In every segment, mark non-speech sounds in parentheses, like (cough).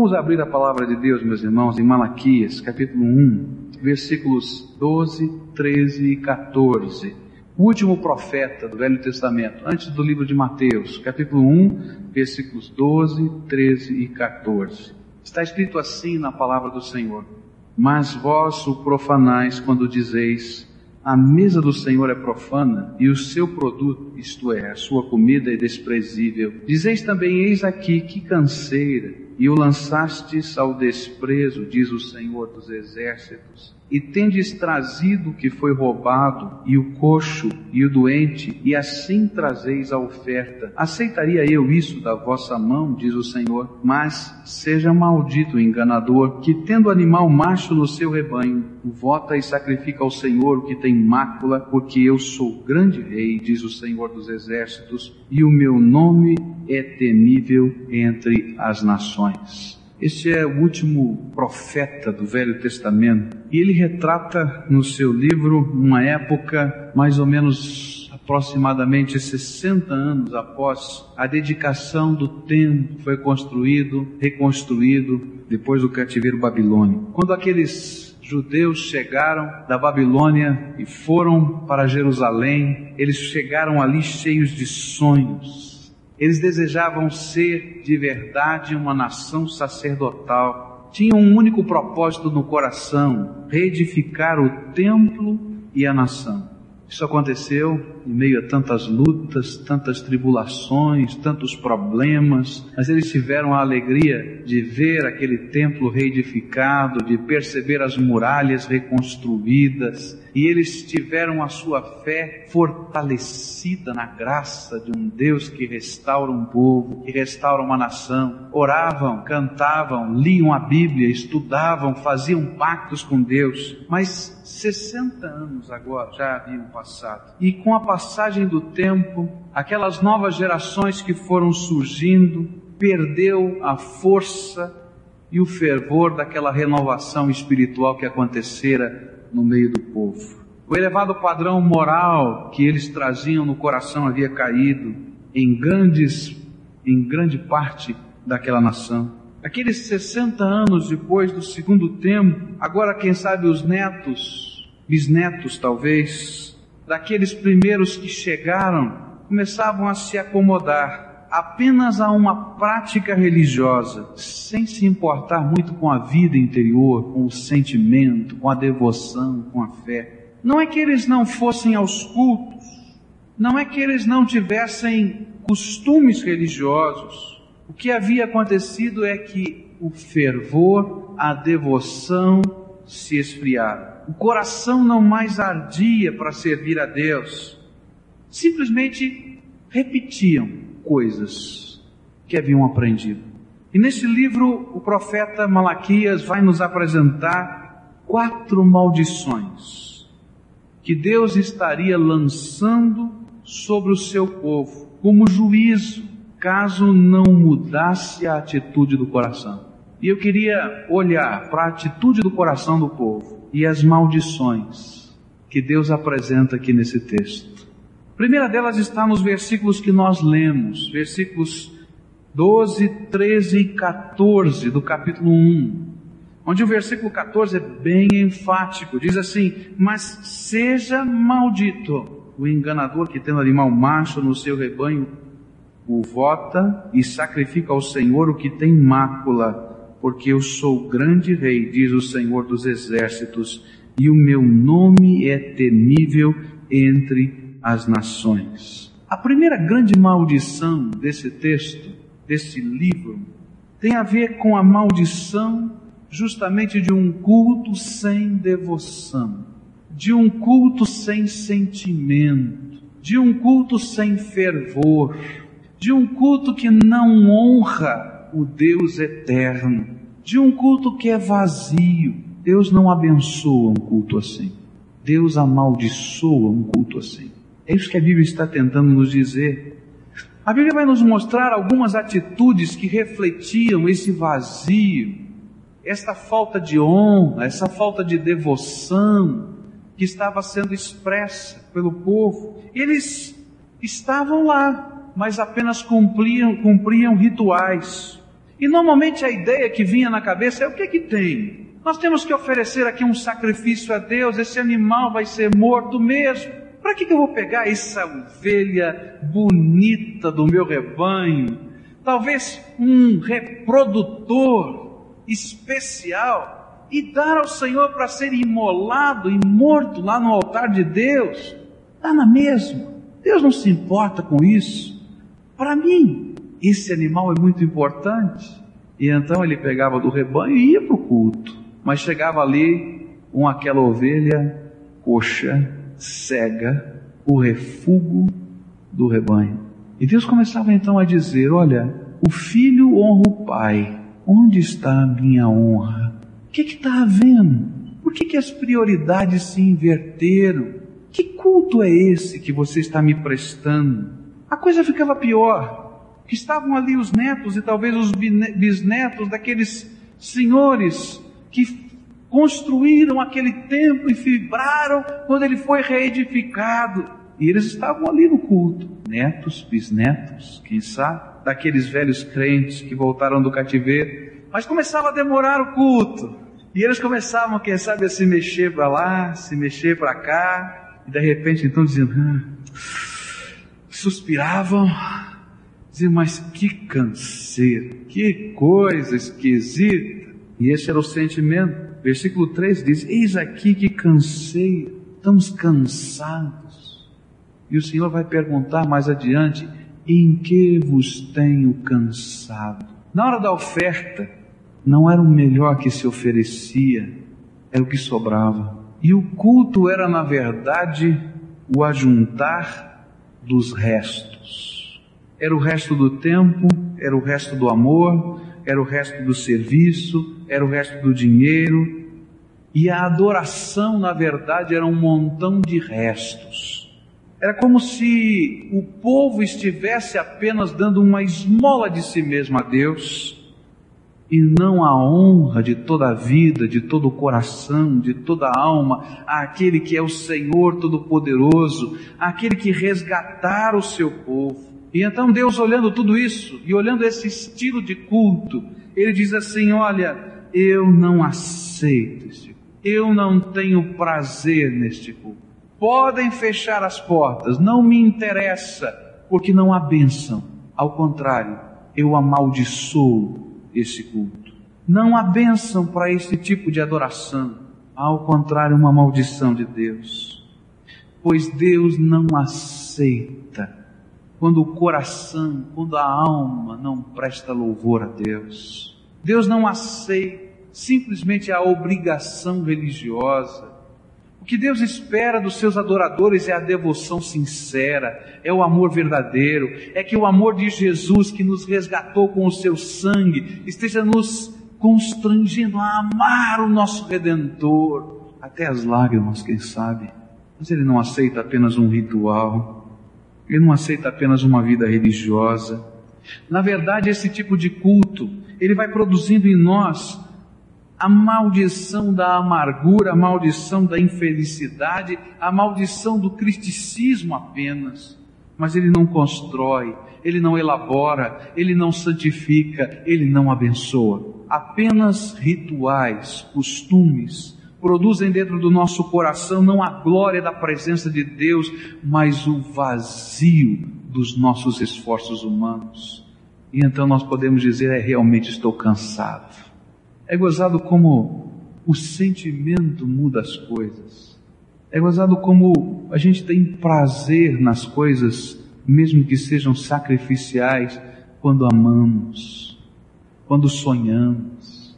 Vamos abrir a palavra de Deus, meus irmãos, em Malaquias, capítulo 1, versículos 12, 13 e 14. O último profeta do Velho Testamento, antes do livro de Mateus, capítulo 1, versículos 12, 13 e 14. Está escrito assim na palavra do Senhor: Mas vós o profanais quando dizeis: a mesa do Senhor é profana e o seu produto, isto é, a sua comida é desprezível. Dizeis também: Eis aqui que canseira, e o lançastes ao desprezo, diz o Senhor dos Exércitos e tendes trazido o que foi roubado, e o coxo, e o doente, e assim trazeis a oferta. Aceitaria eu isso da vossa mão, diz o Senhor, mas seja maldito o enganador, que tendo animal macho no seu rebanho, vota e sacrifica ao Senhor o que tem mácula, porque eu sou grande rei, diz o Senhor dos exércitos, e o meu nome é temível entre as nações. Este é o último profeta do Velho Testamento e ele retrata no seu livro uma época mais ou menos aproximadamente 60 anos após a dedicação do templo foi construído, reconstruído depois do cativeiro babilônico. Quando aqueles judeus chegaram da Babilônia e foram para Jerusalém, eles chegaram ali cheios de sonhos, eles desejavam ser de verdade uma nação sacerdotal. Tinham um único propósito no coração: reedificar o templo e a nação. Isso aconteceu em meio a tantas lutas, tantas tribulações, tantos problemas, mas eles tiveram a alegria de ver aquele templo reedificado, de perceber as muralhas reconstruídas, e eles tiveram a sua fé fortalecida na graça de um Deus que restaura um povo, que restaura uma nação. Oravam, cantavam, liam a Bíblia, estudavam, faziam pactos com Deus. Mas 60 anos agora já haviam passado. E com a passagem do tempo, aquelas novas gerações que foram surgindo, perdeu a força e o fervor daquela renovação espiritual que acontecera no meio do povo. O elevado padrão moral que eles traziam no coração havia caído em grandes, em grande parte daquela nação. Aqueles 60 anos depois do segundo tempo, agora quem sabe os netos, bisnetos talvez, daqueles primeiros que chegaram, começavam a se acomodar apenas a uma prática religiosa, sem se importar muito com a vida interior, com o sentimento, com a devoção, com a fé. Não é que eles não fossem aos cultos, não é que eles não tivessem costumes religiosos. O que havia acontecido é que o fervor, a devoção se esfriaram. O coração não mais ardia para servir a Deus. Simplesmente repetiam coisas que haviam aprendido. E nesse livro, o profeta Malaquias vai nos apresentar quatro maldições que Deus estaria lançando sobre o seu povo como juízo, caso não mudasse a atitude do coração. E eu queria olhar para a atitude do coração do povo e as maldições que Deus apresenta aqui nesse texto primeira delas está nos versículos que nós lemos, versículos 12, 13 e 14 do capítulo 1, onde o versículo 14 é bem enfático, diz assim: Mas seja maldito o enganador que tendo animal macho no seu rebanho, o vota e sacrifica ao Senhor o que tem mácula, porque eu sou grande rei, diz o Senhor dos exércitos, e o meu nome é temível entre as nações. A primeira grande maldição desse texto, desse livro, tem a ver com a maldição justamente de um culto sem devoção, de um culto sem sentimento, de um culto sem fervor, de um culto que não honra o Deus eterno, de um culto que é vazio. Deus não abençoa um culto assim. Deus amaldiçoa um culto assim. É isso que a Bíblia está tentando nos dizer. A Bíblia vai nos mostrar algumas atitudes que refletiam esse vazio, esta falta de honra, essa falta de devoção que estava sendo expressa pelo povo. Eles estavam lá, mas apenas cumpriam, cumpriam rituais. E normalmente a ideia que vinha na cabeça é o que que tem? Nós temos que oferecer aqui um sacrifício a Deus, esse animal vai ser morto mesmo. Para que, que eu vou pegar essa ovelha bonita do meu rebanho? Talvez um reprodutor especial e dar ao Senhor para ser imolado e morto lá no altar de Deus. Dá na mesma. Deus não se importa com isso. Para mim, esse animal é muito importante. E então ele pegava do rebanho e ia para o culto. Mas chegava ali com aquela ovelha coxa, cega, o refúgio do rebanho. E Deus começava então a dizer: Olha, o filho honra o pai. Onde está a minha honra? O que está havendo? Por que, que as prioridades se inverteram? Que culto é esse que você está me prestando? A coisa ficava pior que estavam ali os netos e talvez os bisnetos daqueles senhores que construíram aquele templo e fibraram quando ele foi reedificado. E eles estavam ali no culto, netos, bisnetos, quem sabe, daqueles velhos crentes que voltaram do cativeiro. Mas começava a demorar o culto. E eles começavam, quem sabe, a se mexer para lá, se mexer para cá, e de repente então diziam, ah, suspiravam, Dizer, mas que canseiro, que coisa esquisita. E esse era o sentimento. Versículo 3 diz: Eis aqui que cansei, estamos cansados. E o Senhor vai perguntar mais adiante: Em que vos tenho cansado? Na hora da oferta, não era o melhor que se oferecia, era o que sobrava. E o culto era, na verdade, o ajuntar dos restos era o resto do tempo, era o resto do amor, era o resto do serviço, era o resto do dinheiro. E a adoração, na verdade, era um montão de restos. Era como se o povo estivesse apenas dando uma esmola de si mesmo a Deus e não a honra de toda a vida, de todo o coração, de toda a alma, àquele que é o Senhor Todo-Poderoso, àquele que resgatar o seu povo. E então Deus olhando tudo isso e olhando esse estilo de culto, ele diz assim: Olha, eu não aceito este culto, eu não tenho prazer neste culto. Podem fechar as portas, não me interessa, porque não há bênção. Ao contrário, eu amaldiçoo esse culto. Não há bênção para esse tipo de adoração. Ao contrário, uma maldição de Deus. Pois Deus não aceita quando o coração, quando a alma não presta louvor a Deus. Deus não aceita simplesmente a obrigação religiosa. O que Deus espera dos seus adoradores é a devoção sincera, é o amor verdadeiro, é que o amor de Jesus que nos resgatou com o seu sangue esteja nos constrangendo a amar o nosso Redentor, até as lágrimas, quem sabe. Mas Ele não aceita apenas um ritual, ele não aceita apenas uma vida religiosa. Na verdade, esse tipo de culto, ele vai produzindo em nós a maldição da amargura, a maldição da infelicidade, a maldição do cristicismo apenas. Mas ele não constrói, ele não elabora, ele não santifica, ele não abençoa. Apenas rituais, costumes, produzem dentro do nosso coração não a glória da presença de Deus, mas o vazio dos nossos esforços humanos. E então nós podemos dizer: é realmente estou cansado. É gozado como o sentimento muda as coisas. É gozado como a gente tem prazer nas coisas, mesmo que sejam sacrificiais, quando amamos, quando sonhamos.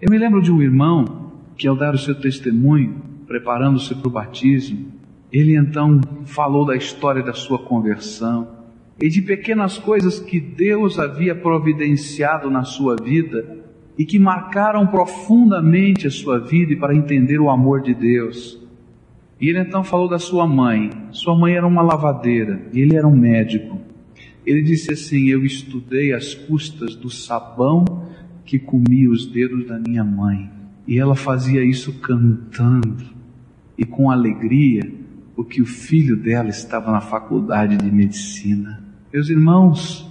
Eu me lembro de um irmão que ao dar o seu testemunho, preparando-se para o batismo, ele então falou da história da sua conversão e de pequenas coisas que Deus havia providenciado na sua vida e que marcaram profundamente a sua vida e para entender o amor de Deus. E ele então falou da sua mãe. Sua mãe era uma lavadeira e ele era um médico. Ele disse assim: Eu estudei as custas do sabão que comia os dedos da minha mãe. E ela fazia isso cantando e com alegria, porque o filho dela estava na faculdade de medicina. Meus irmãos,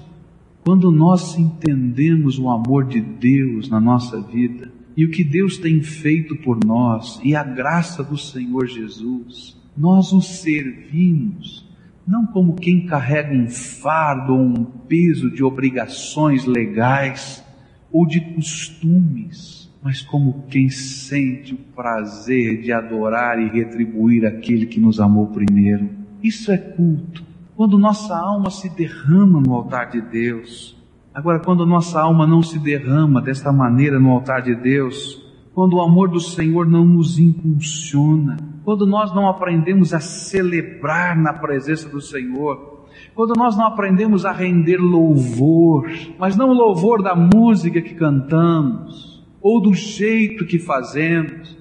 Quando nós entendemos o amor de Deus na nossa vida e o que Deus tem feito por nós e a graça do Senhor Jesus, nós o servimos não como quem carrega um fardo ou um peso de obrigações legais ou de costumes, mas como quem sente o prazer de adorar e retribuir aquele que nos amou primeiro. Isso é culto. Quando nossa alma se derrama no altar de Deus. Agora, quando nossa alma não se derrama desta maneira no altar de Deus, quando o amor do Senhor não nos impulsiona, quando nós não aprendemos a celebrar na presença do Senhor, quando nós não aprendemos a render louvor, mas não o louvor da música que cantamos, ou do jeito que fazemos,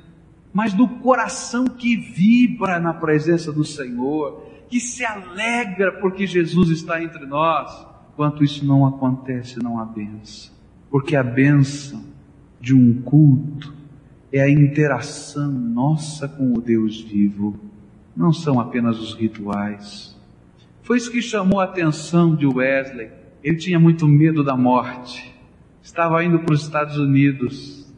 mas do coração que vibra na presença do Senhor, que se alegra porque Jesus está entre nós. Enquanto isso não acontece, não há bênção. Porque a bênção de um culto é a interação nossa com o Deus vivo, não são apenas os rituais. Foi isso que chamou a atenção de Wesley. Ele tinha muito medo da morte, estava indo para os Estados Unidos,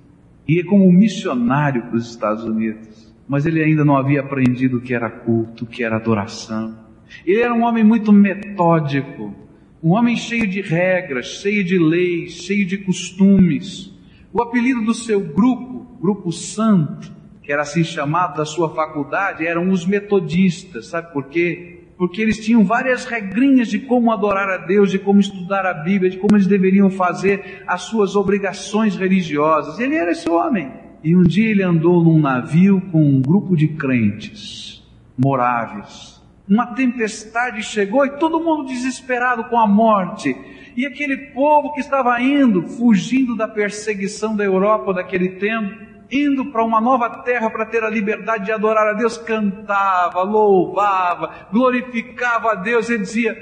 ia como missionário para os Estados Unidos, mas ele ainda não havia aprendido o que era culto, o que era adoração. Ele era um homem muito metódico, um homem cheio de regras, cheio de leis, cheio de costumes. O apelido do seu grupo grupo santo, que era assim chamado da sua faculdade, eram os metodistas, sabe por quê? Porque eles tinham várias regrinhas de como adorar a Deus, de como estudar a Bíblia, de como eles deveriam fazer as suas obrigações religiosas. Ele era esse homem. E um dia ele andou num navio com um grupo de crentes moráveis. Uma tempestade chegou e todo mundo desesperado com a morte. E aquele povo que estava indo, fugindo da perseguição da Europa daquele tempo, indo para uma nova terra para ter a liberdade de adorar a Deus, cantava, louvava, glorificava a Deus. Ele dizia: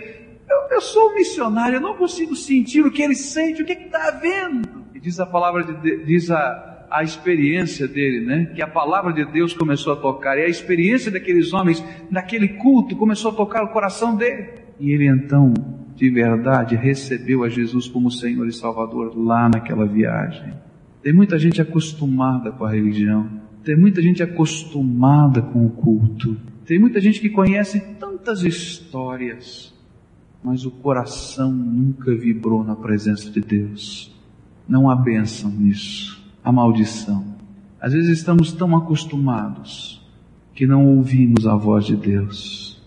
Eu, eu sou um missionário, eu não consigo sentir o que ele sente, o que está vendo. E diz a palavra de diz a, a experiência dele, né? Que a palavra de Deus começou a tocar, e a experiência daqueles homens naquele culto começou a tocar o coração dele. E ele então, de verdade, recebeu a Jesus como Senhor e Salvador lá naquela viagem. Tem muita gente acostumada com a religião. Tem muita gente acostumada com o culto. Tem muita gente que conhece tantas histórias, mas o coração nunca vibrou na presença de Deus. Não há bênção nisso, há maldição. Às vezes estamos tão acostumados que não ouvimos a voz de Deus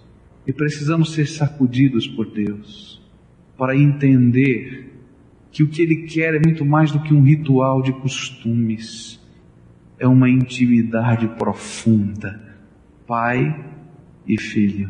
e precisamos ser sacudidos por Deus para entender que o que ele quer é muito mais do que um ritual de costumes, é uma intimidade profunda, pai e filho.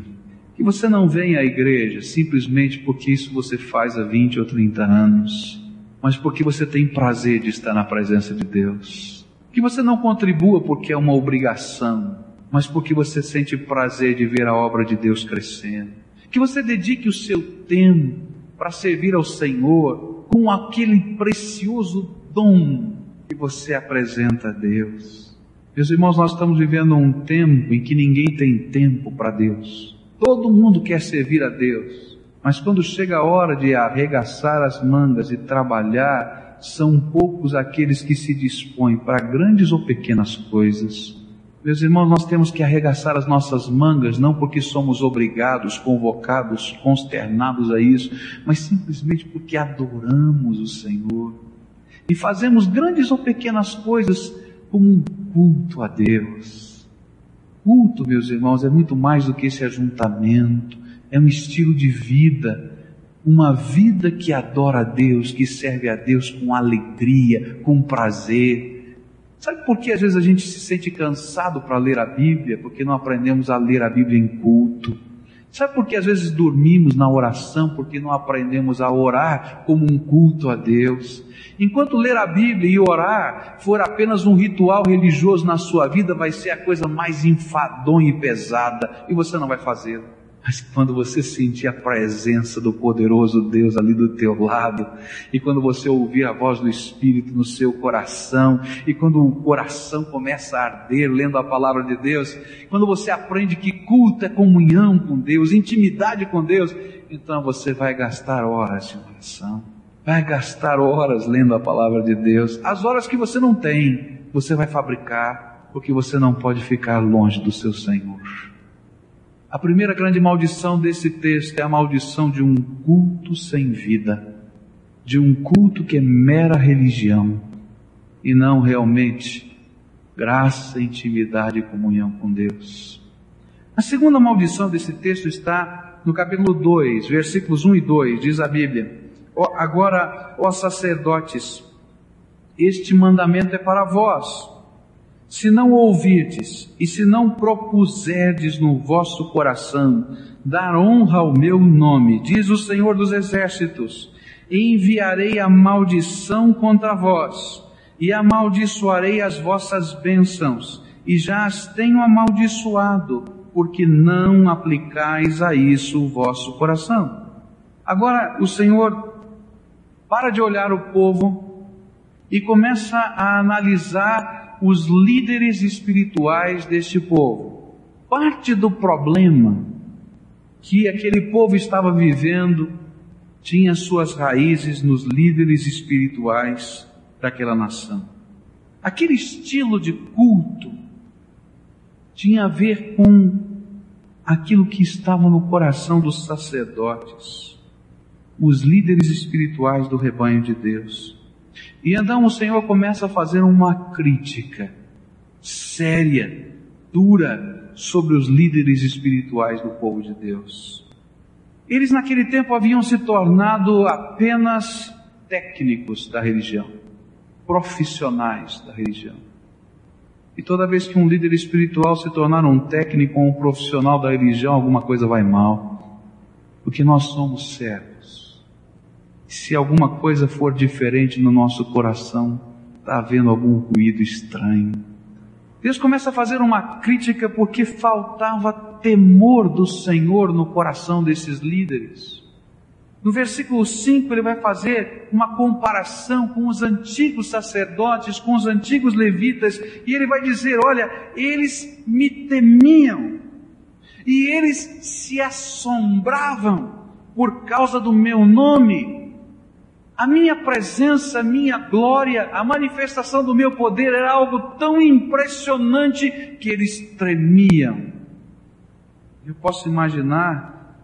Que você não venha à igreja simplesmente porque isso você faz há 20 ou 30 anos, mas porque você tem prazer de estar na presença de Deus. Que você não contribua porque é uma obrigação, mas porque você sente prazer de ver a obra de Deus crescendo. Que você dedique o seu tempo para servir ao Senhor, com aquele precioso dom que você apresenta a Deus. Meus irmãos, nós estamos vivendo um tempo em que ninguém tem tempo para Deus. Todo mundo quer servir a Deus, mas quando chega a hora de arregaçar as mangas e trabalhar, são poucos aqueles que se dispõem para grandes ou pequenas coisas. Meus irmãos, nós temos que arregaçar as nossas mangas, não porque somos obrigados, convocados, consternados a isso, mas simplesmente porque adoramos o Senhor. E fazemos grandes ou pequenas coisas como um culto a Deus. Culto, meus irmãos, é muito mais do que esse ajuntamento, é um estilo de vida, uma vida que adora a Deus, que serve a Deus com alegria, com prazer, Sabe por que às vezes a gente se sente cansado para ler a Bíblia? Porque não aprendemos a ler a Bíblia em culto. Sabe por que às vezes dormimos na oração? Porque não aprendemos a orar como um culto a Deus. Enquanto ler a Bíblia e orar for apenas um ritual religioso na sua vida, vai ser a coisa mais enfadonha e pesada, e você não vai fazê-lo. Mas quando você sentir a presença do poderoso Deus ali do teu lado, e quando você ouvir a voz do Espírito no seu coração, e quando o coração começa a arder lendo a palavra de Deus, quando você aprende que culto é comunhão com Deus, intimidade com Deus, então você vai gastar horas de oração vai gastar horas lendo a palavra de Deus. As horas que você não tem, você vai fabricar, porque você não pode ficar longe do seu Senhor. A primeira grande maldição desse texto é a maldição de um culto sem vida, de um culto que é mera religião e não realmente graça, intimidade e comunhão com Deus. A segunda maldição desse texto está no capítulo 2, versículos 1 e 2, diz a Bíblia: Agora, ó sacerdotes, este mandamento é para vós. Se não ouvirdes e se não propuserdes no vosso coração dar honra ao meu nome, diz o Senhor dos Exércitos, enviarei a maldição contra vós e amaldiçoarei as vossas bênçãos, e já as tenho amaldiçoado, porque não aplicais a isso o vosso coração. Agora o Senhor para de olhar o povo e começa a analisar os líderes espirituais deste povo. Parte do problema que aquele povo estava vivendo tinha suas raízes nos líderes espirituais daquela nação. Aquele estilo de culto tinha a ver com aquilo que estava no coração dos sacerdotes os líderes espirituais do rebanho de Deus. E então o Senhor começa a fazer uma crítica séria, dura, sobre os líderes espirituais do povo de Deus. Eles naquele tempo haviam se tornado apenas técnicos da religião, profissionais da religião. E toda vez que um líder espiritual se tornar um técnico ou um profissional da religião, alguma coisa vai mal. Porque nós somos servos se alguma coisa for diferente no nosso coração, está havendo algum ruído estranho. Deus começa a fazer uma crítica porque faltava temor do Senhor no coração desses líderes. No versículo 5 ele vai fazer uma comparação com os antigos sacerdotes, com os antigos levitas, e ele vai dizer: Olha, eles me temiam, e eles se assombravam por causa do meu nome, a minha presença, a minha glória, a manifestação do meu poder era algo tão impressionante que eles tremiam. Eu posso imaginar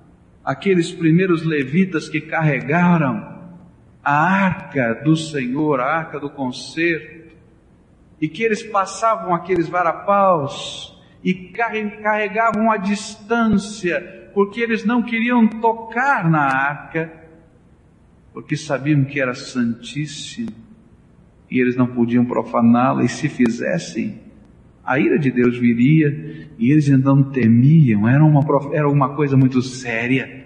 aqueles primeiros levitas que carregaram a arca do Senhor, a arca do concerto, e que eles passavam aqueles varapaus e carregavam a distância, porque eles não queriam tocar na arca, porque sabiam que era santíssimo e eles não podiam profaná-la, e se fizessem, a ira de Deus viria e eles então temiam, era uma, era uma coisa muito séria.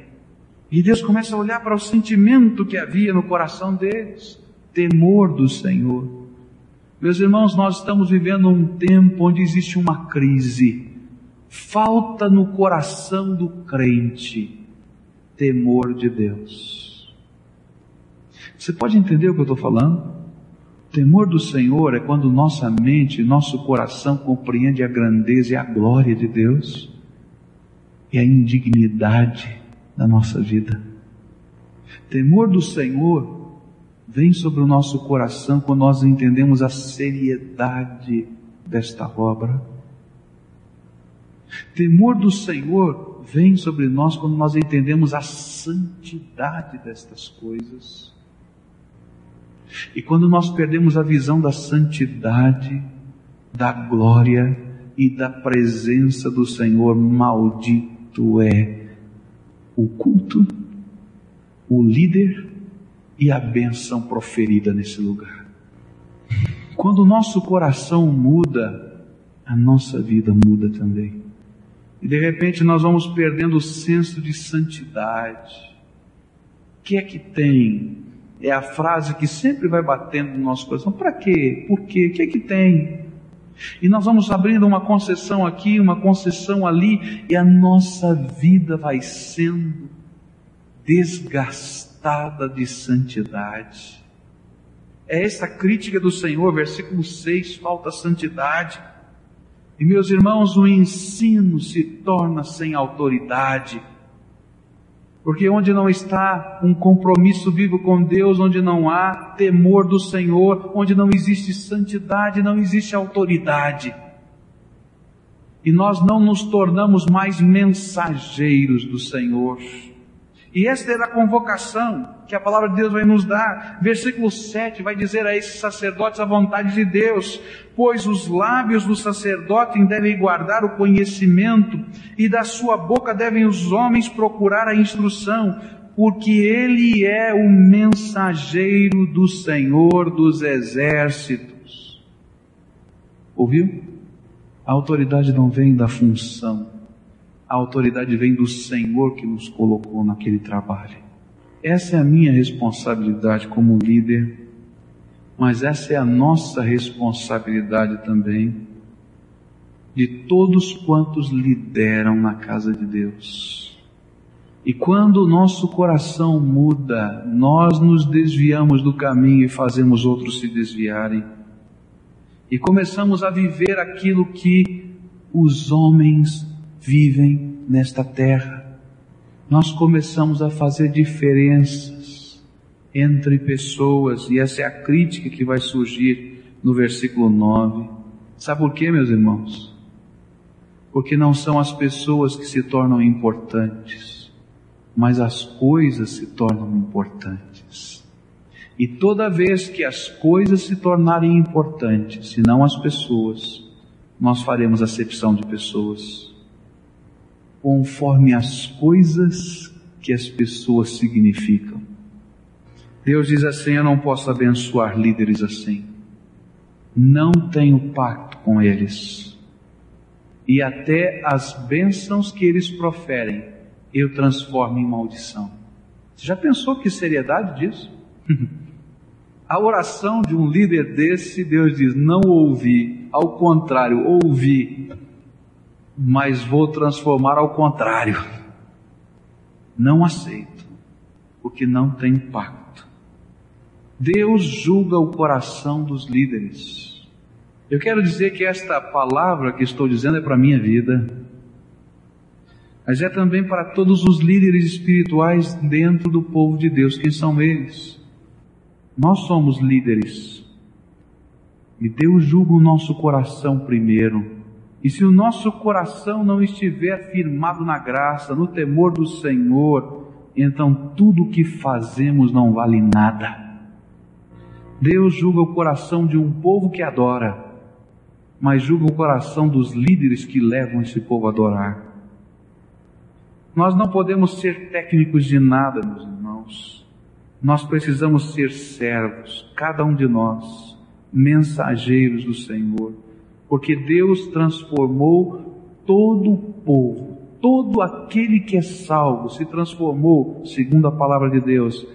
E Deus começa a olhar para o sentimento que havia no coração deles, temor do Senhor. Meus irmãos, nós estamos vivendo um tempo onde existe uma crise, falta no coração do crente temor de Deus. Você pode entender o que eu estou falando? Temor do Senhor é quando nossa mente, nosso coração compreende a grandeza e a glória de Deus e a indignidade da nossa vida. Temor do Senhor vem sobre o nosso coração quando nós entendemos a seriedade desta obra. Temor do Senhor vem sobre nós quando nós entendemos a santidade destas coisas. E quando nós perdemos a visão da santidade, da glória e da presença do Senhor, maldito é o culto, o líder e a benção proferida nesse lugar. Quando o nosso coração muda, a nossa vida muda também. E de repente nós vamos perdendo o senso de santidade. O que é que tem é a frase que sempre vai batendo no nosso coração. Para quê? Por quê? O que é que tem? E nós vamos abrindo uma concessão aqui, uma concessão ali, e a nossa vida vai sendo desgastada de santidade. É essa crítica do Senhor, versículo 6, falta santidade. E meus irmãos, o ensino se torna sem autoridade. Porque onde não está um compromisso vivo com Deus, onde não há temor do Senhor, onde não existe santidade, não existe autoridade. E nós não nos tornamos mais mensageiros do Senhor. E esta era a convocação que a palavra de Deus vai nos dar. Versículo 7 vai dizer a esses sacerdotes a vontade de Deus, pois os lábios do sacerdote devem guardar o conhecimento, e da sua boca devem os homens procurar a instrução, porque ele é o mensageiro do Senhor dos exércitos. Ouviu? A autoridade não vem da função, a autoridade vem do Senhor que nos colocou naquele trabalho. Essa é a minha responsabilidade como líder, mas essa é a nossa responsabilidade também de todos quantos lideram na casa de Deus. E quando o nosso coração muda, nós nos desviamos do caminho e fazemos outros se desviarem. E começamos a viver aquilo que os homens vivem nesta terra. Nós começamos a fazer diferenças entre pessoas, e essa é a crítica que vai surgir no versículo 9. Sabe por quê, meus irmãos? Porque não são as pessoas que se tornam importantes, mas as coisas se tornam importantes. E toda vez que as coisas se tornarem importantes, e não as pessoas, nós faremos acepção de pessoas conforme as coisas que as pessoas significam. Deus diz assim: Eu não posso abençoar líderes assim. Não tenho pacto com eles. E até as bênçãos que eles proferem, eu transformo em maldição. Você já pensou que seriedade disso? (laughs) A oração de um líder desse, Deus diz: Não ouvi, ao contrário, ouvi mas vou transformar ao contrário. Não aceito, porque não tem pacto. Deus julga o coração dos líderes. Eu quero dizer que esta palavra que estou dizendo é para a minha vida, mas é também para todos os líderes espirituais dentro do povo de Deus. Quem são eles? Nós somos líderes. E Deus julga o nosso coração primeiro. E se o nosso coração não estiver firmado na graça, no temor do Senhor, então tudo o que fazemos não vale nada. Deus julga o coração de um povo que adora, mas julga o coração dos líderes que levam esse povo a adorar. Nós não podemos ser técnicos de nada, meus irmãos. Nós precisamos ser servos, cada um de nós, mensageiros do Senhor porque Deus transformou todo o povo, todo aquele que é salvo, se transformou, segundo a palavra de Deus,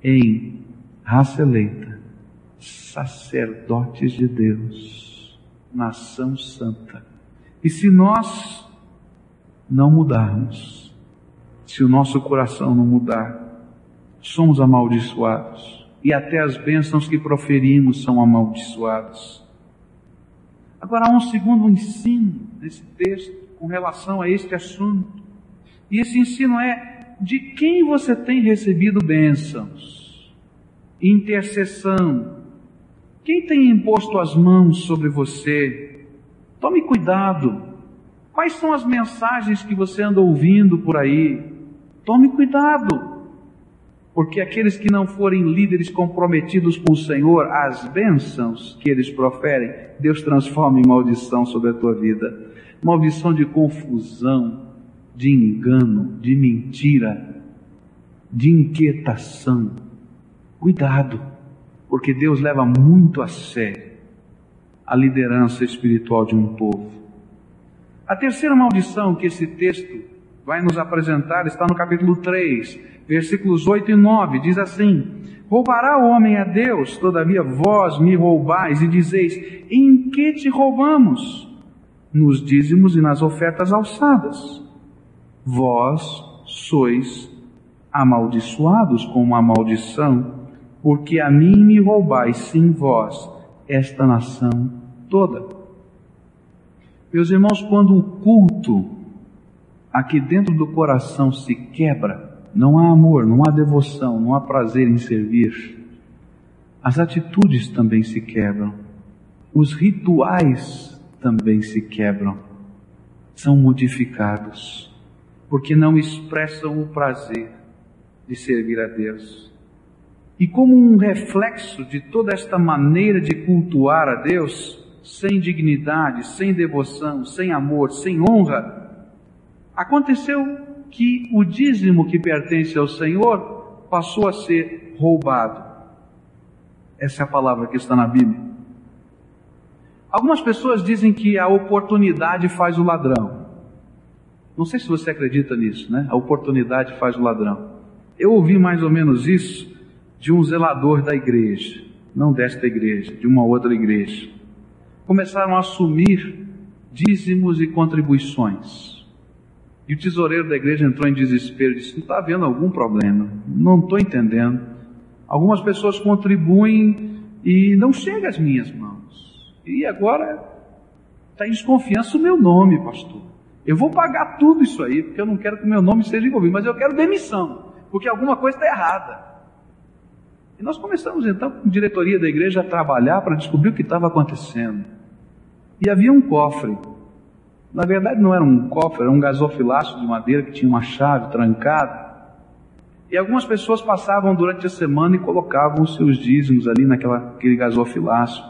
em raça eleita, sacerdotes de Deus, nação santa. E se nós não mudarmos, se o nosso coração não mudar, somos amaldiçoados. E até as bênçãos que proferimos são amaldiçoadas. Agora, há um segundo ensino nesse texto com relação a este assunto. E esse ensino é de quem você tem recebido bênçãos, intercessão, quem tem imposto as mãos sobre você. Tome cuidado. Quais são as mensagens que você anda ouvindo por aí? Tome cuidado. Porque aqueles que não forem líderes comprometidos com o Senhor, as bênçãos que eles proferem, Deus transforma em maldição sobre a tua vida. Maldição de confusão, de engano, de mentira, de inquietação. Cuidado, porque Deus leva muito a sério a liderança espiritual de um povo. A terceira maldição que esse texto vai nos apresentar está no capítulo 3, versículos 8 e 9, diz assim: Roubará o homem a Deus, todavia vós me roubais e dizeis: Em que te roubamos? Nos dízimos e nas ofertas alçadas. Vós sois amaldiçoados com uma maldição, porque a mim me roubais, sim vós, esta nação toda. Meus irmãos, quando o culto aqui dentro do coração se quebra, não há amor, não há devoção, não há prazer em servir, as atitudes também se quebram, os rituais também se quebram, são modificados, porque não expressam o prazer de servir a Deus. E como um reflexo de toda esta maneira de cultuar a Deus, sem dignidade, sem devoção, sem amor, sem honra, aconteceu que o dízimo que pertence ao Senhor passou a ser roubado. Essa é a palavra que está na Bíblia. Algumas pessoas dizem que a oportunidade faz o ladrão. Não sei se você acredita nisso, né? A oportunidade faz o ladrão. Eu ouvi mais ou menos isso de um zelador da igreja, não desta igreja, de uma outra igreja. Começaram a assumir dízimos e contribuições. E o tesoureiro da igreja entrou em desespero e disse: Não está havendo algum problema, não estou entendendo. Algumas pessoas contribuem e não chega às minhas mãos. E agora está em desconfiança o meu nome, pastor. Eu vou pagar tudo isso aí, porque eu não quero que o meu nome seja envolvido, mas eu quero demissão, porque alguma coisa está errada. E nós começamos então, com a diretoria da igreja, a trabalhar para descobrir o que estava acontecendo. E havia um cofre. Na verdade, não era um cofre, era um gasofilaço de madeira que tinha uma chave trancada. E algumas pessoas passavam durante a semana e colocavam os seus dízimos ali naquele gasofilaço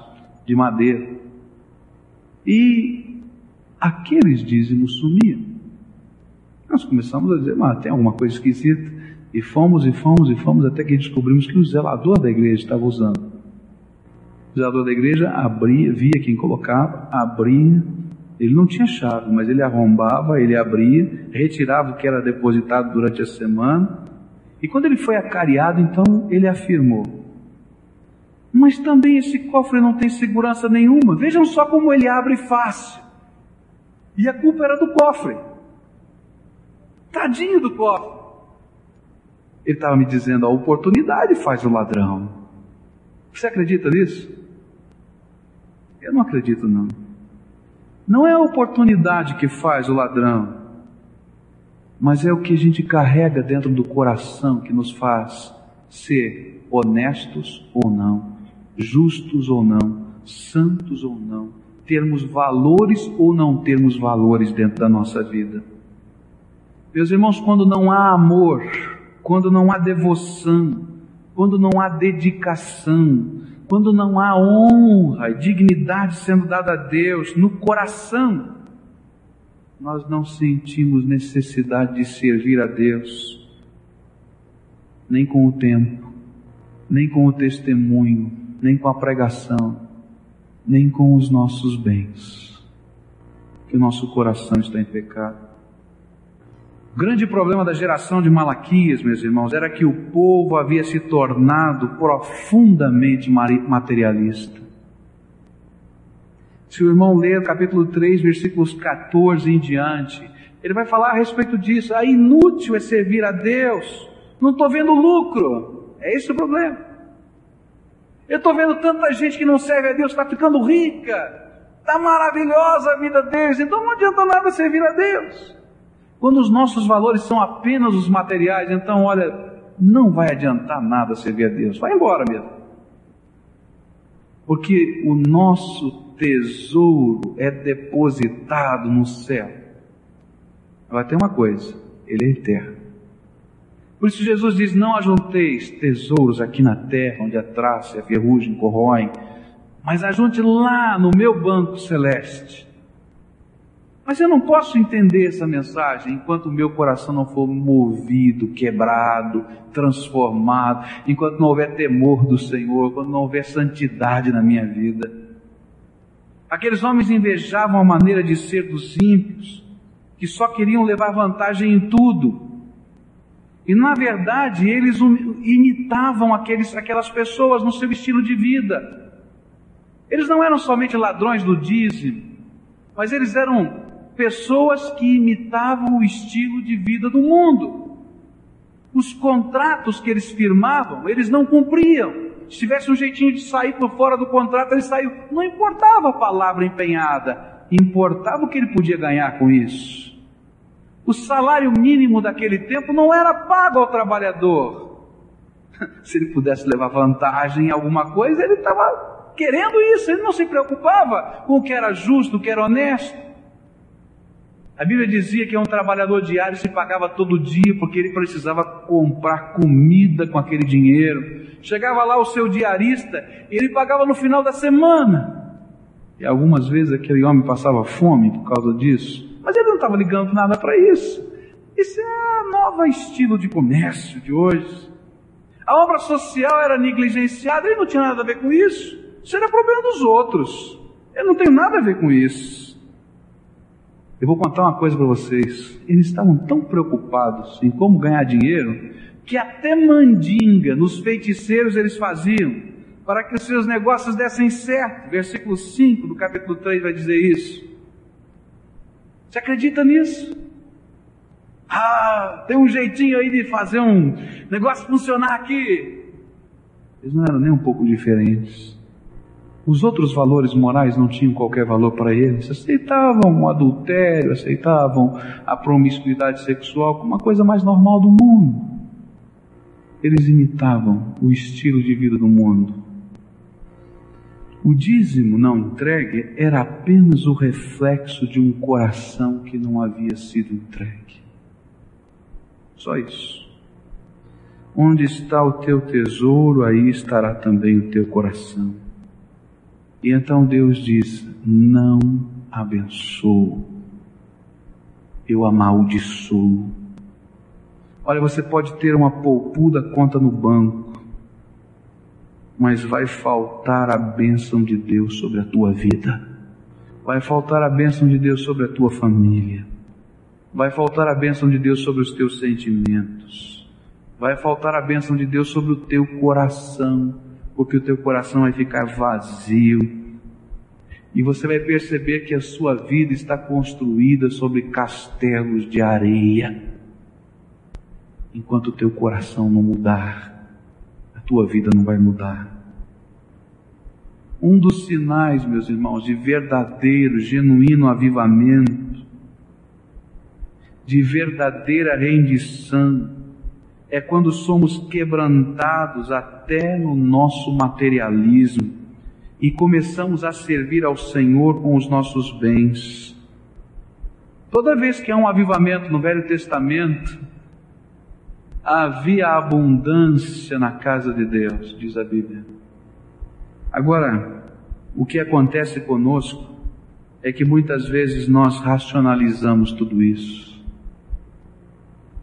de madeira. E aqueles dízimos sumiam. Nós começamos a dizer, mas tem alguma coisa esquisita. E fomos e fomos e fomos até que descobrimos que o zelador da igreja estava usando. O zelador da igreja abria, via quem colocava, abria. Ele não tinha chave, mas ele arrombava, ele abria, retirava o que era depositado durante a semana. E quando ele foi acariado, então ele afirmou: Mas também esse cofre não tem segurança nenhuma. Vejam só como ele abre fácil. E a culpa era do cofre. Tadinho do cofre. Ele estava me dizendo: a oportunidade faz o ladrão. Você acredita nisso? Eu não acredito, não. Não é a oportunidade que faz o ladrão, mas é o que a gente carrega dentro do coração que nos faz ser honestos ou não, justos ou não, santos ou não, termos valores ou não termos valores dentro da nossa vida. Meus irmãos, quando não há amor, quando não há devoção, quando não há dedicação, quando não há honra e dignidade sendo dada a Deus no coração, nós não sentimos necessidade de servir a Deus, nem com o tempo, nem com o testemunho, nem com a pregação, nem com os nossos bens, que o nosso coração está em pecado. O grande problema da geração de Malaquias, meus irmãos, era que o povo havia se tornado profundamente materialista. Se o irmão ler o capítulo 3, versículos 14 em diante, ele vai falar a respeito disso. Ah, inútil é servir a Deus. Não estou vendo lucro. É esse o problema. Eu estou vendo tanta gente que não serve a Deus, está ficando rica. Está maravilhosa a vida deles. Então não adianta nada servir a Deus. Quando os nossos valores são apenas os materiais, então olha, não vai adiantar nada servir a Deus. Vai embora mesmo. Porque o nosso tesouro é depositado no céu. Agora tem uma coisa, ele é eterno. Por isso Jesus diz: Não ajunteis tesouros aqui na terra, onde a traça e a ferrugem corroem, mas ajunte lá no meu banco celeste mas eu não posso entender essa mensagem enquanto o meu coração não for movido, quebrado, transformado, enquanto não houver temor do Senhor, quando não houver santidade na minha vida. Aqueles homens invejavam a maneira de ser dos ímpios, que só queriam levar vantagem em tudo. E na verdade eles imitavam aqueles, aquelas pessoas no seu estilo de vida. Eles não eram somente ladrões do dízimo, mas eles eram pessoas que imitavam o estilo de vida do mundo. Os contratos que eles firmavam, eles não cumpriam. Se tivesse um jeitinho de sair por fora do contrato, ele saiu. Não importava a palavra empenhada, importava o que ele podia ganhar com isso. O salário mínimo daquele tempo não era pago ao trabalhador. (laughs) Se ele pudesse levar vantagem em alguma coisa, ele estava querendo isso, ele não se preocupava com o que era justo, o que era honesto. A Bíblia dizia que um trabalhador diário se pagava todo dia porque ele precisava comprar comida com aquele dinheiro. Chegava lá o seu diarista e ele pagava no final da semana. E algumas vezes aquele homem passava fome por causa disso. Mas ele não estava ligando nada para isso. Isso é novo estilo de comércio de hoje. A obra social era negligenciada, ele não tinha nada a ver com isso. Isso era problema dos outros. Eu não tenho nada a ver com isso. Eu vou contar uma coisa para vocês. Eles estavam tão preocupados em como ganhar dinheiro que até mandinga nos feiticeiros eles faziam para que os seus negócios dessem certo. Versículo 5 do capítulo 3 vai dizer isso. Você acredita nisso? Ah, tem um jeitinho aí de fazer um negócio funcionar aqui. Eles não eram nem um pouco diferentes. Os outros valores morais não tinham qualquer valor para eles. Aceitavam o adultério, aceitavam a promiscuidade sexual como uma coisa mais normal do mundo. Eles imitavam o estilo de vida do mundo. O dízimo não entregue era apenas o reflexo de um coração que não havia sido entregue. Só isso. Onde está o teu tesouro, aí estará também o teu coração. E então Deus diz: Não abençoo, eu amaldiçoo. Olha, você pode ter uma poupuda conta no banco, mas vai faltar a bênção de Deus sobre a tua vida. Vai faltar a bênção de Deus sobre a tua família. Vai faltar a bênção de Deus sobre os teus sentimentos. Vai faltar a bênção de Deus sobre o teu coração, porque o teu coração vai ficar vazio. E você vai perceber que a sua vida está construída sobre castelos de areia. Enquanto o teu coração não mudar, tua vida não vai mudar. Um dos sinais, meus irmãos, de verdadeiro, genuíno avivamento, de verdadeira rendição, é quando somos quebrantados até no nosso materialismo e começamos a servir ao Senhor com os nossos bens. Toda vez que há um avivamento no Velho Testamento, havia abundância na casa de Deus, diz a Bíblia. Agora, o que acontece conosco é que muitas vezes nós racionalizamos tudo isso.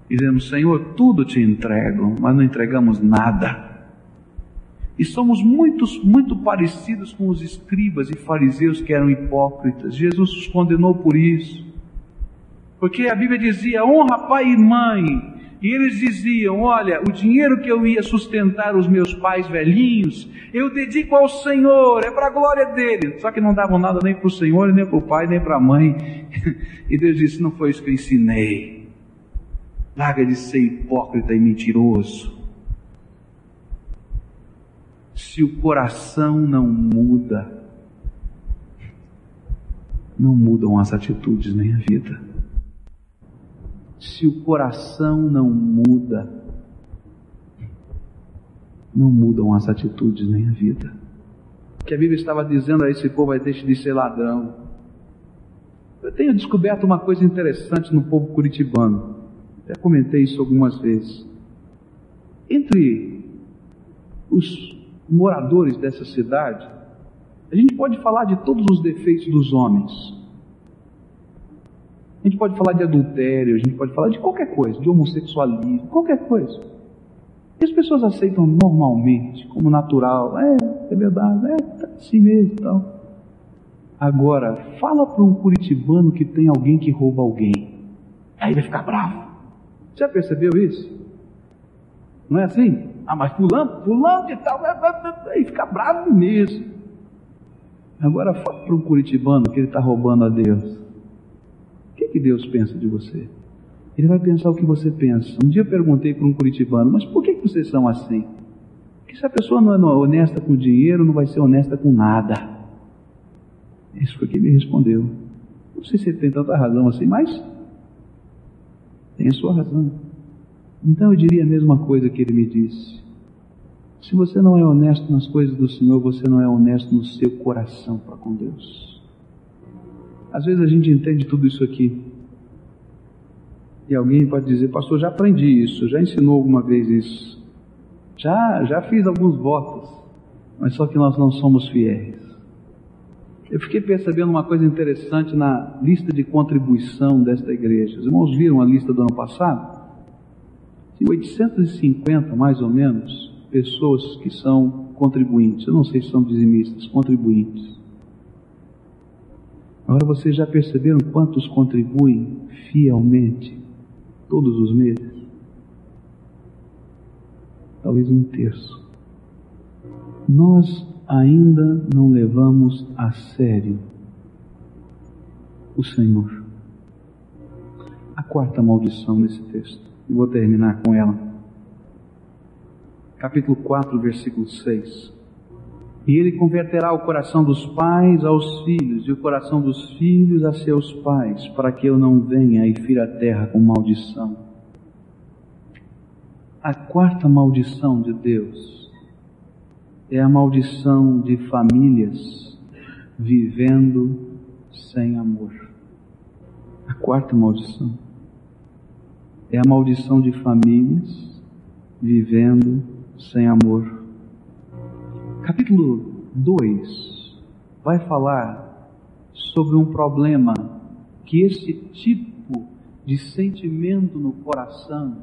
Dizemos, Senhor, tudo te entrego, mas não entregamos nada. E somos muitos, muito parecidos com os escribas e fariseus que eram hipócritas. Jesus os condenou por isso. Porque a Bíblia dizia: honra pai e mãe, e eles diziam: Olha, o dinheiro que eu ia sustentar os meus pais velhinhos, eu dedico ao Senhor, é para a glória dele. Só que não davam nada nem para o Senhor, nem para o pai, nem para a mãe. (laughs) E Deus disse: Não foi isso que eu ensinei. Larga de ser hipócrita e mentiroso. Se o coração não muda, não mudam as atitudes nem a vida se o coração não muda, não mudam as atitudes nem a vida. Que a Bíblia estava dizendo a esse povo: vai deixe de ser ladrão. Eu tenho descoberto uma coisa interessante no povo curitibano. Já comentei isso algumas vezes. Entre os moradores dessa cidade, a gente pode falar de todos os defeitos dos homens, a gente pode falar de adultério, a gente pode falar de qualquer coisa, de homossexualismo, qualquer coisa. E as pessoas aceitam normalmente, como natural. É, é verdade, é tá assim mesmo e tal. Agora, fala para um curitibano que tem alguém que rouba alguém. Aí vai ficar bravo. Já percebeu isso? Não é assim? Ah, mas fulano, fulano de tal, aí fica bravo mesmo. Agora fala para um curitibano que ele está roubando a Deus que Deus pensa de você? Ele vai pensar o que você pensa. Um dia eu perguntei para um curitibano, mas por que, que vocês são assim? Porque se a pessoa não é honesta com o dinheiro, não vai ser honesta com nada. Isso foi que ele me respondeu. Não sei se ele tem tanta razão assim, mas tem sua razão. Então eu diria a mesma coisa que ele me disse. Se você não é honesto nas coisas do Senhor, você não é honesto no seu coração para com Deus. Às vezes a gente entende tudo isso aqui. E alguém pode dizer, pastor, já aprendi isso, já ensinou alguma vez isso. Já, já fiz alguns votos, mas só que nós não somos fiéis. Eu fiquei percebendo uma coisa interessante na lista de contribuição desta igreja. Os irmãos viram a lista do ano passado? Tem 850, mais ou menos, pessoas que são contribuintes. Eu não sei se são dizimistas, contribuintes. Agora vocês já perceberam quantos contribuem fielmente todos os meses? Talvez um terço. Nós ainda não levamos a sério o Senhor. A quarta maldição nesse texto. E vou terminar com ela. Capítulo 4, versículo 6. E ele converterá o coração dos pais aos filhos, e o coração dos filhos a seus pais, para que eu não venha e fira a terra com maldição. A quarta maldição de Deus é a maldição de famílias vivendo sem amor. A quarta maldição é a maldição de famílias vivendo sem amor. Capítulo 2 vai falar sobre um problema que esse tipo de sentimento no coração,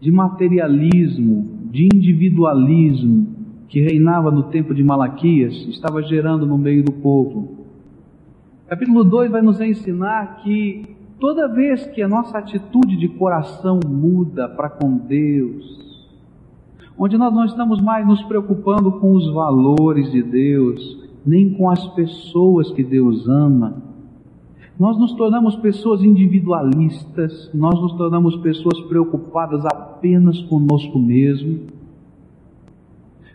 de materialismo, de individualismo, que reinava no tempo de Malaquias estava gerando no meio do povo. Capítulo 2 vai nos ensinar que toda vez que a nossa atitude de coração muda para com Deus, onde nós não estamos mais nos preocupando com os valores de Deus, nem com as pessoas que Deus ama, nós nos tornamos pessoas individualistas, nós nos tornamos pessoas preocupadas apenas conosco mesmo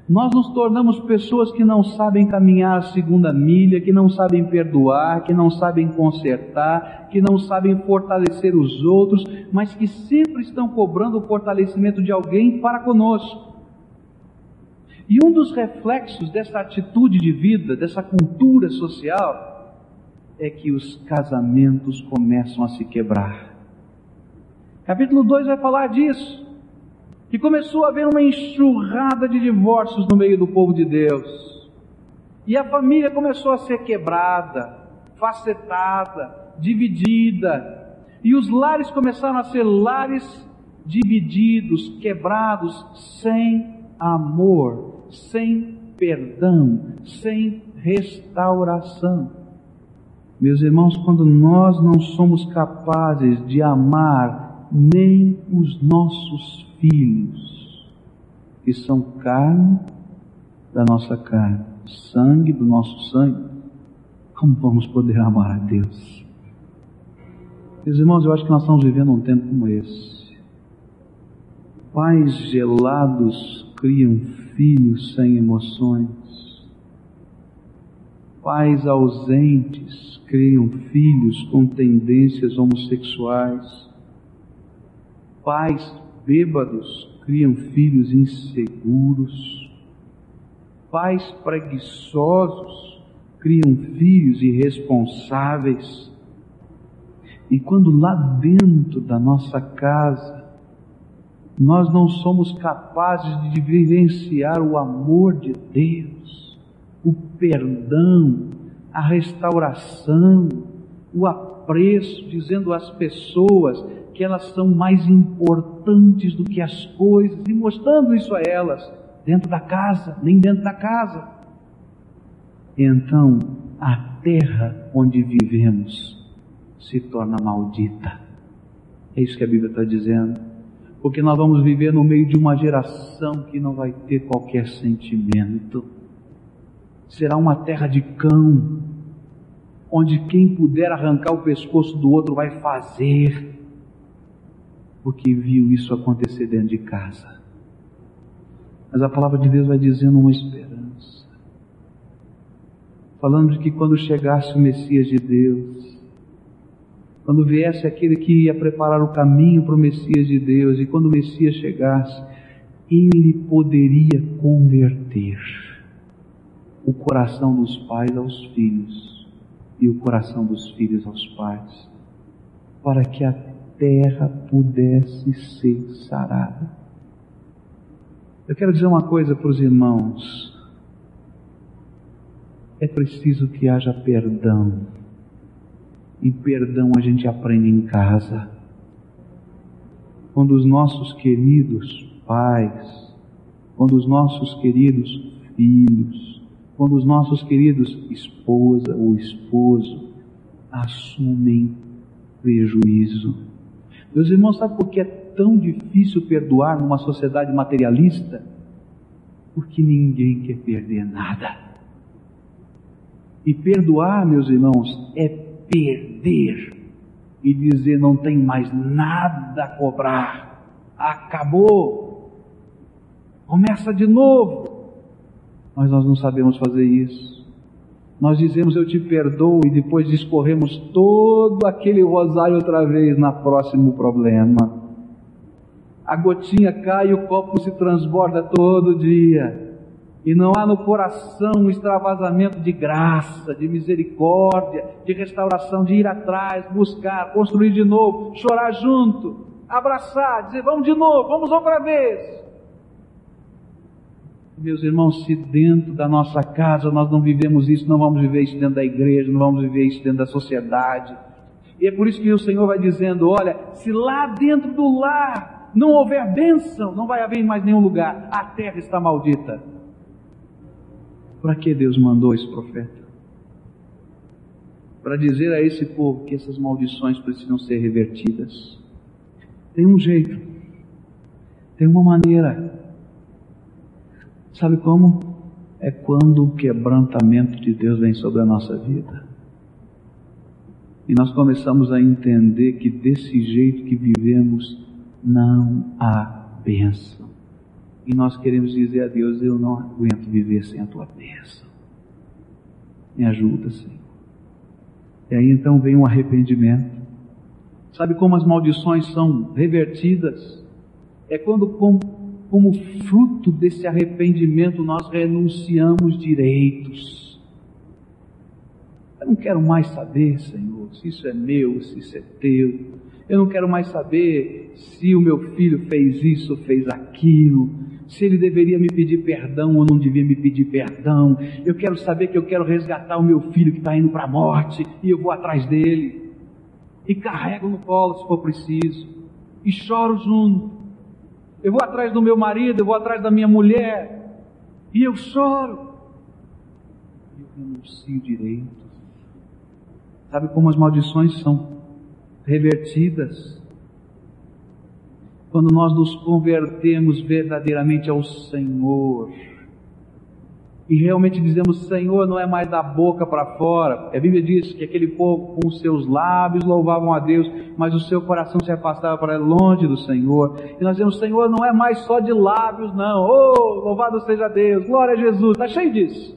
nós nos tornamos pessoas que não sabem caminhar a segunda milha, que não sabem perdoar, que não sabem consertar, que não sabem fortalecer os outros, mas que sempre estão cobrando o fortalecimento de alguém para conosco. E um dos reflexos dessa atitude de vida, dessa cultura social, é que os casamentos começam a se quebrar. Capítulo 2 vai falar disso que começou a haver uma enxurrada de divórcios no meio do povo de Deus. E a família começou a ser quebrada, facetada, dividida. E os lares começaram a ser lares divididos, quebrados, sem amor, sem perdão, sem restauração. Meus irmãos, quando nós não somos capazes de amar nem os nossos filhos, que são carne da nossa carne, sangue do nosso sangue, como vamos poder amar a Deus? Meus irmãos, eu acho que nós estamos vivendo um tempo como esse. Pais gelados criam filhos sem emoções. Pais ausentes criam filhos com tendências homossexuais. Pais bêbados criam filhos inseguros, pais preguiçosos criam filhos irresponsáveis. E quando lá dentro da nossa casa nós não somos capazes de vivenciar o amor de Deus, o perdão, a restauração, o apreço, dizendo às pessoas que elas são mais importantes do que as coisas, e mostrando isso a elas, dentro da casa, nem dentro da casa. Então, a terra onde vivemos se torna maldita. É isso que a Bíblia está dizendo. Porque nós vamos viver no meio de uma geração que não vai ter qualquer sentimento. Será uma terra de cão, onde quem puder arrancar o pescoço do outro vai fazer porque viu isso acontecer dentro de casa. Mas a palavra de Deus vai dizendo uma esperança, falando de que quando chegasse o Messias de Deus, quando viesse aquele que ia preparar o caminho para o Messias de Deus, e quando o Messias chegasse, ele poderia converter o coração dos pais aos filhos e o coração dos filhos aos pais, para que a terra pudesse ser sarada. Eu quero dizer uma coisa para os irmãos. É preciso que haja perdão. E perdão a gente aprende em casa. Quando os nossos queridos pais, quando os nossos queridos filhos, quando os nossos queridos esposa ou esposo assumem prejuízo. Meus irmãos, sabe por que é tão difícil perdoar numa sociedade materialista? Porque ninguém quer perder nada. E perdoar, meus irmãos, é perder e dizer não tem mais nada a cobrar. Acabou. Começa de novo. Mas nós não sabemos fazer isso. Nós dizemos eu te perdoo e depois discorremos todo aquele rosário outra vez na próximo problema. A gotinha cai e o copo se transborda todo dia e não há no coração um extravasamento de graça, de misericórdia, de restauração, de ir atrás, buscar, construir de novo, chorar junto, abraçar, dizer vamos de novo, vamos outra vez. Meus irmãos, se dentro da nossa casa nós não vivemos isso, não vamos viver isso dentro da igreja, não vamos viver isso dentro da sociedade. E é por isso que o Senhor vai dizendo: olha, se lá dentro do lar não houver bênção, não vai haver em mais nenhum lugar, a terra está maldita. Para que Deus mandou esse profeta? Para dizer a esse povo que essas maldições precisam ser revertidas. Tem um jeito, tem uma maneira. Sabe como? É quando o quebrantamento de Deus vem sobre a nossa vida. E nós começamos a entender que desse jeito que vivemos não há bênção. E nós queremos dizer a Deus: Eu não aguento viver sem a tua bênção. Me ajuda, Senhor. E aí então vem um arrependimento. Sabe como as maldições são revertidas? É quando, como fruto desse arrependimento, nós renunciamos direitos. Eu não quero mais saber, Senhor, se isso é meu, se isso é teu. Eu não quero mais saber se o meu filho fez isso fez aquilo se ele deveria me pedir perdão ou não devia me pedir perdão. Eu quero saber que eu quero resgatar o meu filho que está indo para a morte e eu vou atrás dele. E carrego no colo se for preciso. E choro junto. Eu vou atrás do meu marido, eu vou atrás da minha mulher. E eu choro. E eu renuncio direitos. Sabe como as maldições são revertidas? quando nós nos convertemos verdadeiramente ao Senhor e realmente dizemos: Senhor, não é mais da boca para fora. A Bíblia diz que aquele povo com os seus lábios louvavam a Deus, mas o seu coração se afastava para longe do Senhor. E nós dizemos: Senhor, não é mais só de lábios, não. Oh, louvado seja Deus, glória a Jesus. Está cheio disso.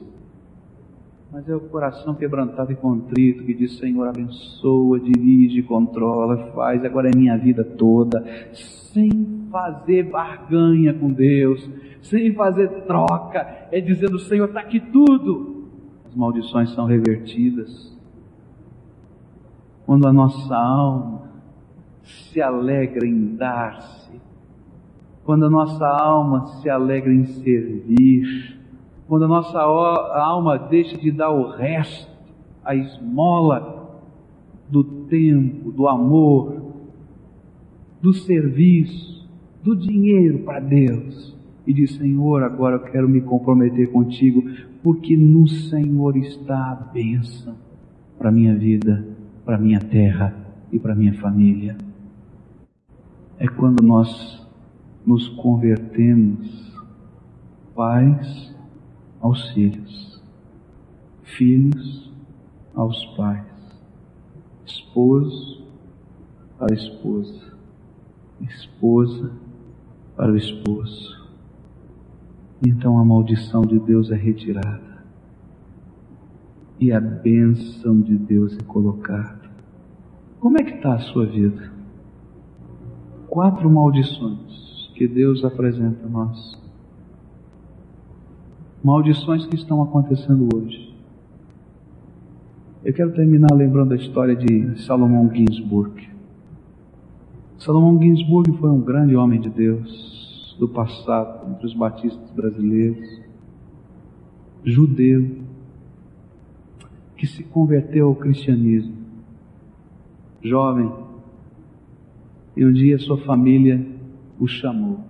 Mas é o coração quebrantado e contrito que diz: Senhor, abençoa, dirige, controla, faz. Agora é minha vida toda sem fazer barganha com Deus, sem fazer troca, é dizendo: Senhor, está aqui tudo. As maldições são revertidas. Quando a nossa alma se alegra em dar-se, quando a nossa alma se alegra em servir, quando a nossa alma deixa de dar o resto, a esmola do tempo, do amor, do serviço, do dinheiro para Deus e diz: Senhor, agora eu quero me comprometer contigo, porque no Senhor está a bênção para minha vida, para minha terra e para minha família. É quando nós nos convertemos pais aos filhos, filhos aos pais, esposo à esposa esposa para o esposo. Então a maldição de Deus é retirada e a bênção de Deus é colocada. Como é que está a sua vida? Quatro maldições que Deus apresenta a nós. Maldições que estão acontecendo hoje. Eu quero terminar lembrando a história de Salomão Ginsburg. Salomão Ginsburg foi um grande homem de Deus do passado entre os batistas brasileiros, judeu, que se converteu ao cristianismo, jovem, e um dia sua família o chamou.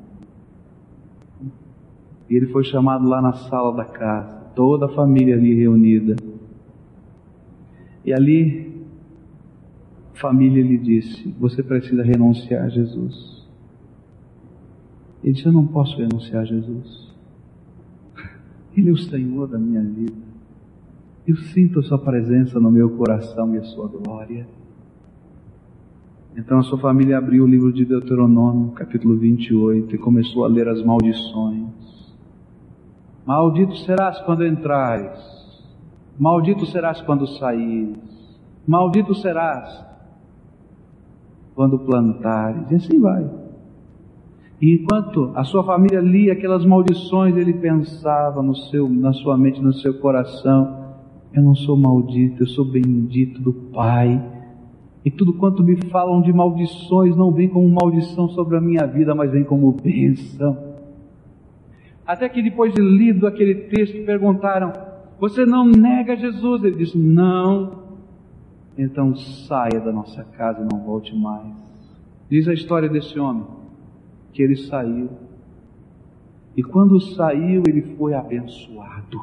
E ele foi chamado lá na sala da casa, toda a família ali reunida. E ali, família lhe disse: Você precisa renunciar a Jesus. Ele disse: Eu não posso renunciar a Jesus. (laughs) Ele é o Senhor da minha vida. Eu sinto a Sua presença no meu coração e a Sua glória. Então a sua família abriu o livro de Deuteronômio, capítulo 28, e começou a ler as maldições. Maldito serás quando entrares, maldito serás quando saíres, maldito serás quando plantares, e assim vai. E enquanto a sua família lia aquelas maldições, ele pensava no seu, na sua mente, no seu coração: eu não sou maldito, eu sou bendito do Pai. E tudo quanto me falam de maldições não vem como maldição sobre a minha vida, mas vem como bênção. Até que depois de lido aquele texto, perguntaram: Você não nega Jesus? Ele disse: Não. Então saia da nossa casa e não volte mais. Diz a história desse homem que ele saiu. E quando saiu, ele foi abençoado.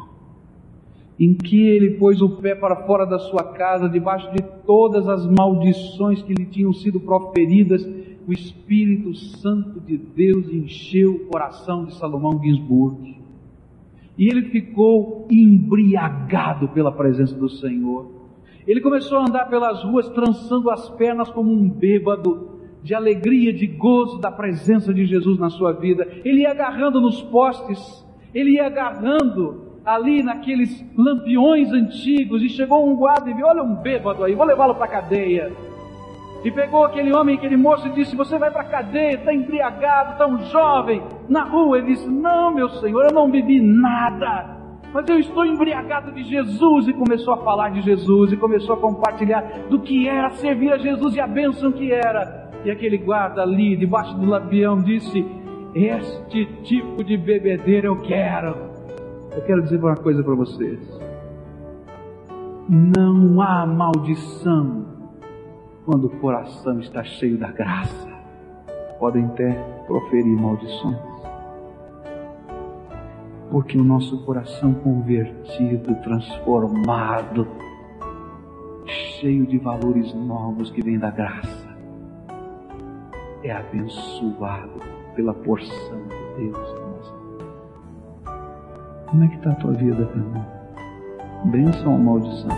Em que ele pôs o pé para fora da sua casa, debaixo de todas as maldições que lhe tinham sido proferidas, o Espírito Santo de Deus encheu o coração de Salomão Ginsburg. E ele ficou embriagado pela presença do Senhor. Ele começou a andar pelas ruas, trançando as pernas como um bêbado, de alegria, de gozo da presença de Jesus na sua vida. Ele ia agarrando nos postes, ele ia agarrando ali naqueles lampiões antigos e chegou um guarda e viu: Olha um bêbado aí, vou levá-lo para a cadeia. E pegou aquele homem, aquele moço e disse: Você vai para a cadeia, está embriagado, tão jovem, na rua. Ele disse: Não, meu senhor, eu não bebi nada mas eu estou embriagado de Jesus. E começou a falar de Jesus e começou a compartilhar do que era servir a Jesus e a bênção que era. E aquele guarda ali, debaixo do lampião, disse: Este tipo de bebedeira eu quero. Eu quero dizer uma coisa para vocês: não há maldição quando o coração está cheio da graça. Podem até proferir maldições, porque o nosso coração convertido, transformado, cheio de valores novos que vem da graça é abençoado pela porção de Deus na nossa vida. Como é que está a tua vida, irmão? Bênção ou maldição?